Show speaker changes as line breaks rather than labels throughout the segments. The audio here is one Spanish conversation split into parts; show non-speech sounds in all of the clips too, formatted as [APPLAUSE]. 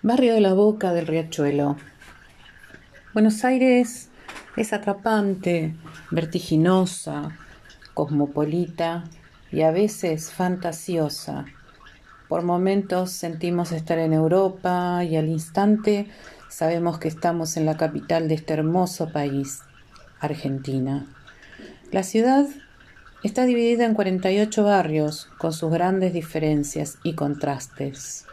Barrio de la Boca del Riachuelo. Buenos Aires es atrapante, vertiginosa, cosmopolita y a veces fantasiosa. Por momentos sentimos estar en Europa y al instante sabemos que estamos en la capital de este hermoso país, Argentina. La ciudad está dividida en 48 barrios con sus grandes diferencias y contrastes.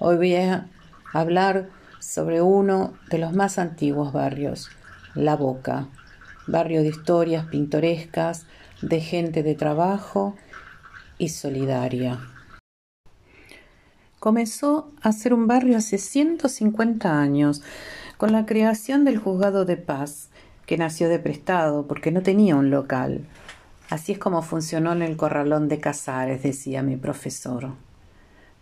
Hoy voy a hablar sobre uno de los más antiguos barrios, La Boca, barrio de historias pintorescas, de gente de trabajo y solidaria. Comenzó a ser un barrio hace 150 años, con la creación del juzgado de paz, que nació de prestado porque no tenía un local. Así es como funcionó en el corralón de Casares, decía mi profesor.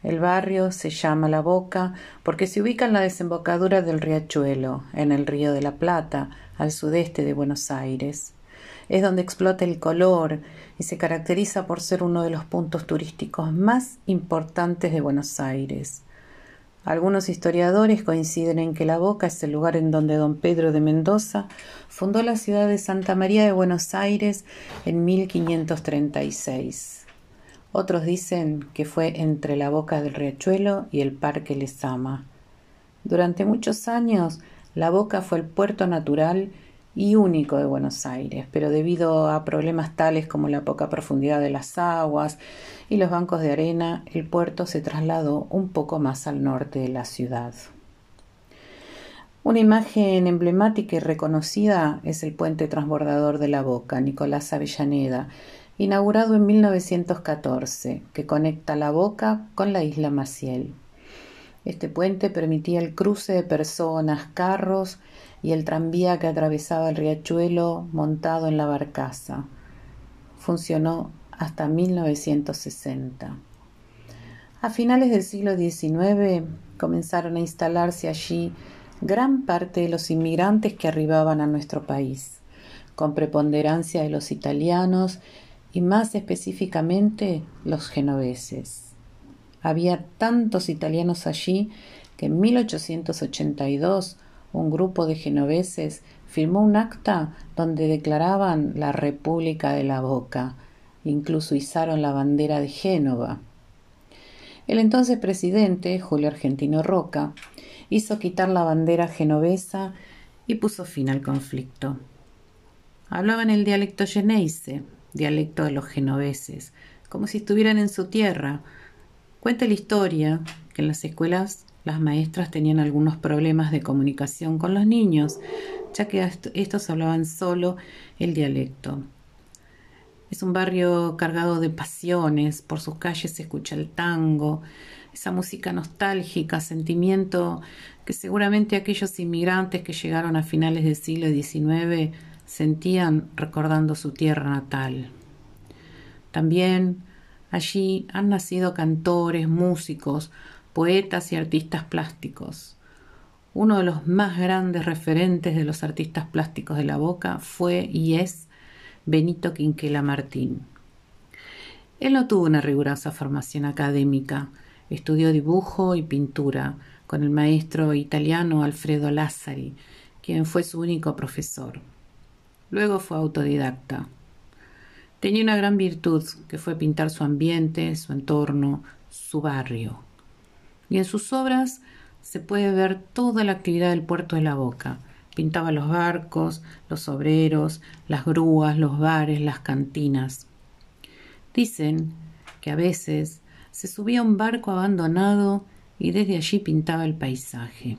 El barrio se llama La Boca porque se ubica en la desembocadura del riachuelo, en el río de la Plata, al sudeste de Buenos Aires. Es donde explota el color y se caracteriza por ser uno de los puntos turísticos más importantes de Buenos Aires. Algunos historiadores coinciden en que La Boca es el lugar en donde don Pedro de Mendoza fundó la ciudad de Santa María de Buenos Aires en 1536. Otros dicen que fue entre la boca del riachuelo y el parque Lesama. Durante muchos años, la boca fue el puerto natural y único de Buenos Aires, pero debido a problemas tales como la poca profundidad de las aguas y los bancos de arena, el puerto se trasladó un poco más al norte de la ciudad. Una imagen emblemática y reconocida es el puente transbordador de la Boca, Nicolás Avellaneda, inaugurado en 1914, que conecta la Boca con la isla Maciel. Este puente permitía el cruce de personas, carros y el tranvía que atravesaba el riachuelo montado en la barcaza. Funcionó hasta 1960. A finales del siglo XIX comenzaron a instalarse allí gran parte de los inmigrantes que arribaban a nuestro país, con preponderancia de los italianos y más específicamente los genoveses. Había tantos italianos allí que en 1882 un grupo de genoveses firmó un acta donde declaraban la República de la Boca, incluso izaron la bandera de Génova. El entonces presidente, Julio Argentino Roca, hizo quitar la bandera genovesa y puso fin al conflicto. Hablaban el dialecto geneise, dialecto de los genoveses, como si estuvieran en su tierra. Cuenta la historia que en las escuelas las maestras tenían algunos problemas de comunicación con los niños, ya que estos hablaban solo el dialecto. Es un barrio cargado de pasiones, por sus calles se escucha el tango, esa música nostálgica, sentimiento que seguramente aquellos inmigrantes que llegaron a finales del siglo XIX sentían recordando su tierra natal. También allí han nacido cantores, músicos, poetas y artistas plásticos. Uno de los más grandes referentes de los artistas plásticos de la Boca fue y es Benito Quinquela Martín. Él no tuvo una rigurosa formación académica, estudió dibujo y pintura con el maestro italiano Alfredo Lazzari, quien fue su único profesor. Luego fue autodidacta. Tenía una gran virtud, que fue pintar su ambiente, su entorno, su barrio. Y en sus obras se puede ver toda la actividad del puerto de la Boca. Pintaba los barcos, los obreros, las grúas, los bares, las cantinas. Dicen que a veces se subía a un barco abandonado y desde allí pintaba el paisaje.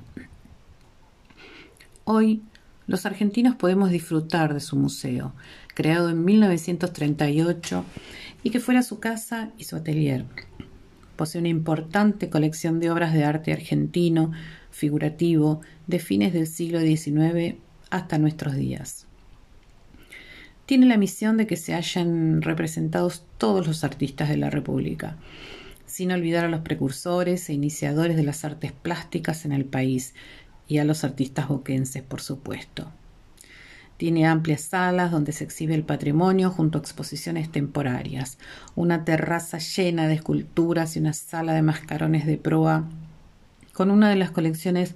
Hoy los argentinos podemos disfrutar de su museo, creado en 1938 y que fuera su casa y su atelier. Posee una importante colección de obras de arte argentino, figurativo, de fines del siglo XIX hasta nuestros días. Tiene la misión de que se hayan representados todos los artistas de la República, sin olvidar a los precursores e iniciadores de las artes plásticas en el país, y a los artistas boquenses, por supuesto. Tiene amplias salas donde se exhibe el patrimonio junto a exposiciones temporarias, una terraza llena de esculturas y una sala de mascarones de proa con una de las colecciones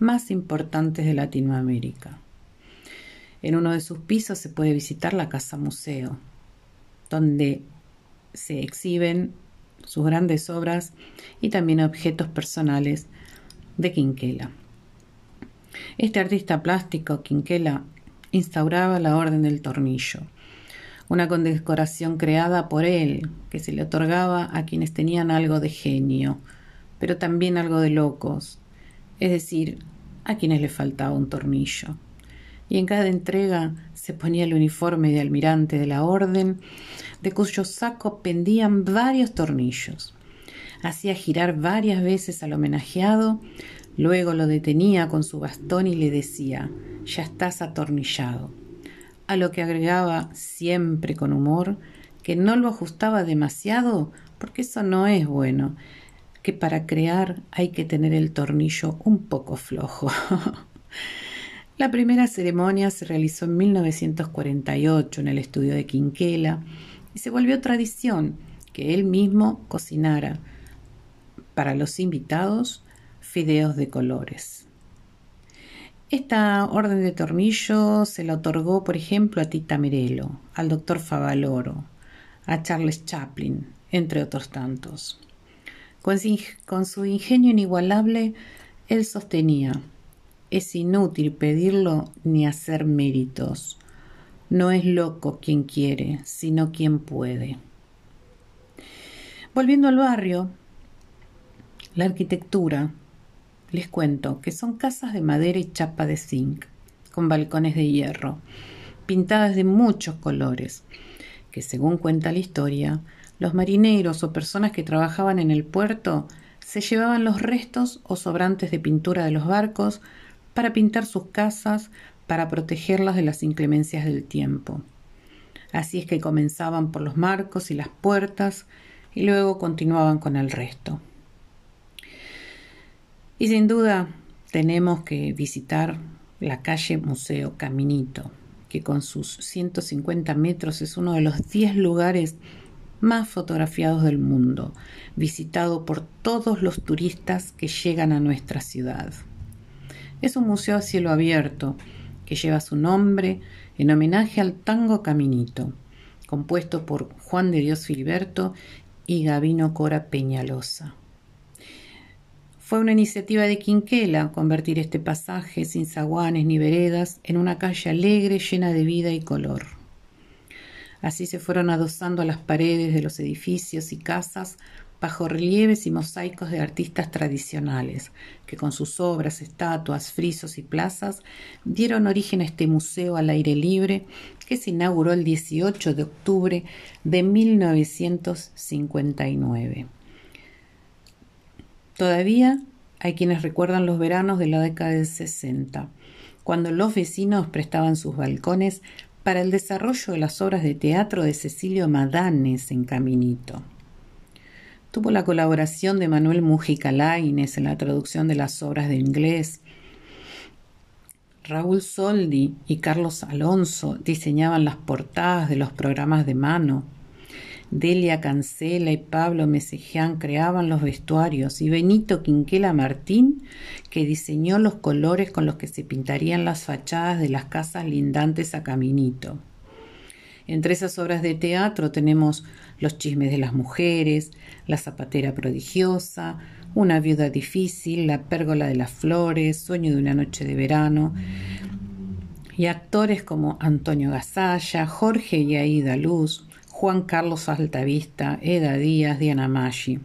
más importantes de Latinoamérica. En uno de sus pisos se puede visitar la Casa Museo, donde se exhiben sus grandes obras y también objetos personales de Quinquela. Este artista plástico, Quinquela, instauraba la Orden del Tornillo, una condecoración creada por él que se le otorgaba a quienes tenían algo de genio, pero también algo de locos, es decir, a quienes les faltaba un tornillo. Y en cada entrega se ponía el uniforme de almirante de la orden, de cuyo saco pendían varios tornillos. Hacía girar varias veces al homenajeado, luego lo detenía con su bastón y le decía ya estás atornillado. A lo que agregaba siempre con humor que no lo ajustaba demasiado porque eso no es bueno que para crear hay que tener el tornillo un poco flojo. [LAUGHS] La primera ceremonia se realizó en 1948 en el estudio de Quinquela y se volvió tradición que él mismo cocinara para los invitados fideos de colores. Esta orden de tornillo se la otorgó, por ejemplo, a Tita Merelo, al doctor Favaloro, a Charles Chaplin, entre otros tantos. Con, su ingenio inigualable, él sostenía, es inútil pedirlo ni hacer méritos. No es loco quien quiere, sino quien puede. Volviendo al barrio, la arquitectura, les cuento que son casas de madera y chapa de zinc, con balcones de hierro, pintadas de muchos colores, que según cuenta la historia, los marineros o personas que trabajaban en el puerto se llevaban los restos o sobrantes de pintura de los barcos para pintar sus casas para protegerlas de las inclemencias del tiempo. Así es que comenzaban por los marcos y las puertas y luego continuaban con el resto. Y sin duda tenemos que visitar la calle Museo Caminito, que con sus 150 metros es uno de los 10 lugares más fotografiados del mundo, visitado por todos los turistas que llegan a nuestra ciudad. Es un museo a cielo abierto que lleva su nombre en homenaje al tango Caminito, compuesto por Juan de Dios Filiberto y Gavino Cora Peñalosa. Fue una iniciativa de Quinquela convertir este pasaje sin zaguanes ni veredas en una calle alegre llena de vida y color. Así se fueron adosando las paredes de los edificios y casas bajo relieves y mosaicos de artistas tradicionales, que con sus obras, estatuas, frisos y plazas dieron origen a este museo al aire libre que se inauguró el 18 de octubre de 1959. Todavía hay quienes recuerdan los veranos de la década del 60, cuando los vecinos prestaban sus balcones para el desarrollo de las obras de teatro de Cecilio Madanes en Caminito. Tuvo la colaboración de Manuel Mujica Laines en la traducción de las obras de inglés. Raúl Soldi y Carlos Alonso diseñaban las portadas de los programas de mano. Delia Cancela y Pablo Meseján creaban los vestuarios y Benito Quinquela Martín, que diseñó los colores con los que se pintarían las fachadas de las casas lindantes a Caminito. Entre esas obras de teatro tenemos Los chismes de las mujeres, La zapatera prodigiosa, Una viuda difícil, La pérgola de las flores, Sueño de una noche de verano, y actores como Antonio Gasalla, Jorge y Aida Luz, Juan Carlos Altavista, Eda Díaz, Diana Maggi.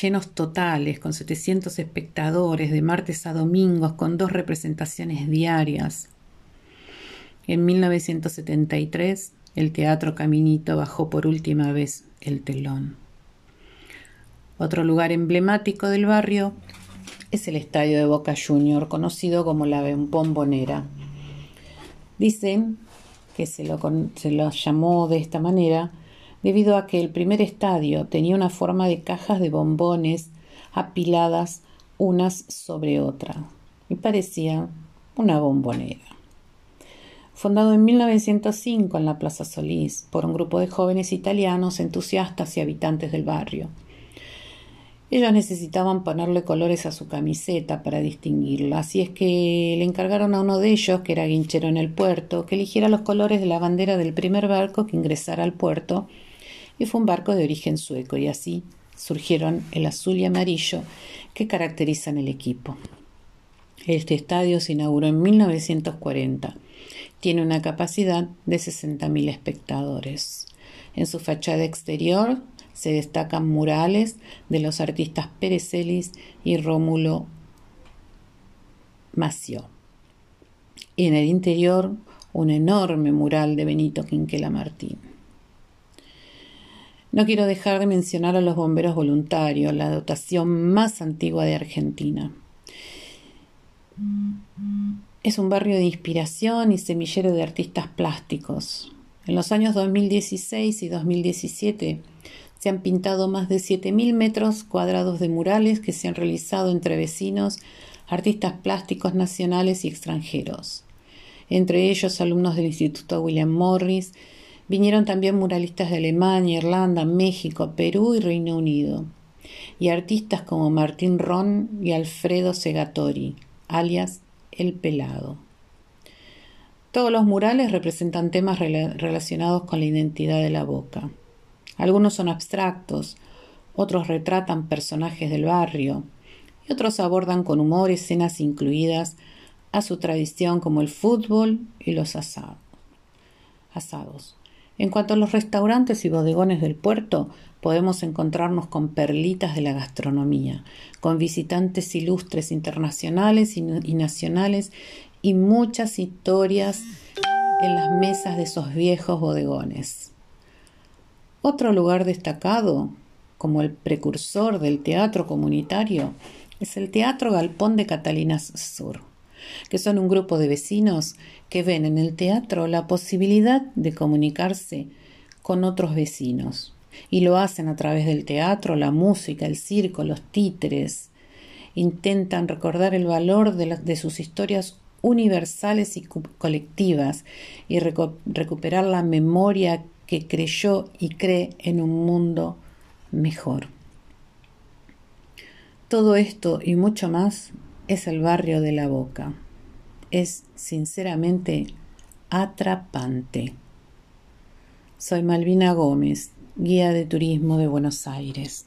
Llenos totales, con 700 espectadores de martes a domingos, con dos representaciones diarias. En 1973, el Teatro Caminito bajó por última vez el telón. Otro lugar emblemático del barrio es el estadio de Boca Junior, conocido como la Bombonera. Dicen que se lo, llamó de esta manera debido a que el primer estadio tenía una forma de cajas de bombones apiladas unas sobre otra y parecía una bombonera. Fundado en 1905 en la Plaza Solís por un grupo de jóvenes italianos entusiastas y habitantes del barrio. Ellos necesitaban ponerle colores a su camiseta para distinguirla, así es que le encargaron a uno de ellos, que era guinchero en el puerto, que eligiera los colores de la bandera del primer barco que ingresara al puerto, y fue un barco de origen sueco, y así surgieron el azul y amarillo que caracterizan el equipo. Este estadio se inauguró en 1940. Tiene una capacidad de 60.000 espectadores. En su fachada exterior se destacan murales de los artistas Pérez Celis y Rómulo Mació. Y en el interior un enorme mural de Benito Quinquela Martín. No quiero dejar de mencionar a los bomberos voluntarios, la dotación más antigua de Argentina. Es un barrio de inspiración y semillero de artistas plásticos. En los años 2016 y 2017 se han pintado más de 7.000 metros cuadrados de murales que se han realizado entre vecinos, artistas plásticos nacionales y extranjeros. Entre ellos, alumnos del Instituto William Morris, vinieron también muralistas de Alemania, Irlanda, México, Perú y Reino Unido, y artistas como Martín Ron y Alfredo Segatori, alias El Pelado. Todos los murales representan temas relacionados con la identidad de la boca. Algunos son abstractos, otros retratan personajes del barrio y otros abordan con humor escenas incluidas a su tradición como el fútbol y los asados. En cuanto a los restaurantes y bodegones del puerto, podemos encontrarnos con perlitas de la gastronomía, con visitantes ilustres internacionales y nacionales y muchas historias en las mesas de esos viejos bodegones. Otro lugar destacado, como el precursor del teatro comunitario, es el Teatro Galpón de Catalinas Sur, que son un grupo de vecinos que ven en el teatro la posibilidad de comunicarse con otros vecinos y lo hacen a través del teatro, la música, el circo, los títeres. Intentan recordar el valor de, sus historias universales y colectivas y recuperar la memoria que creyó y cree en un mundo mejor. Todo esto y mucho más es el barrio de la Boca. Es sinceramente atrapante. Soy Malvina Gómez, guía de turismo de Buenos Aires.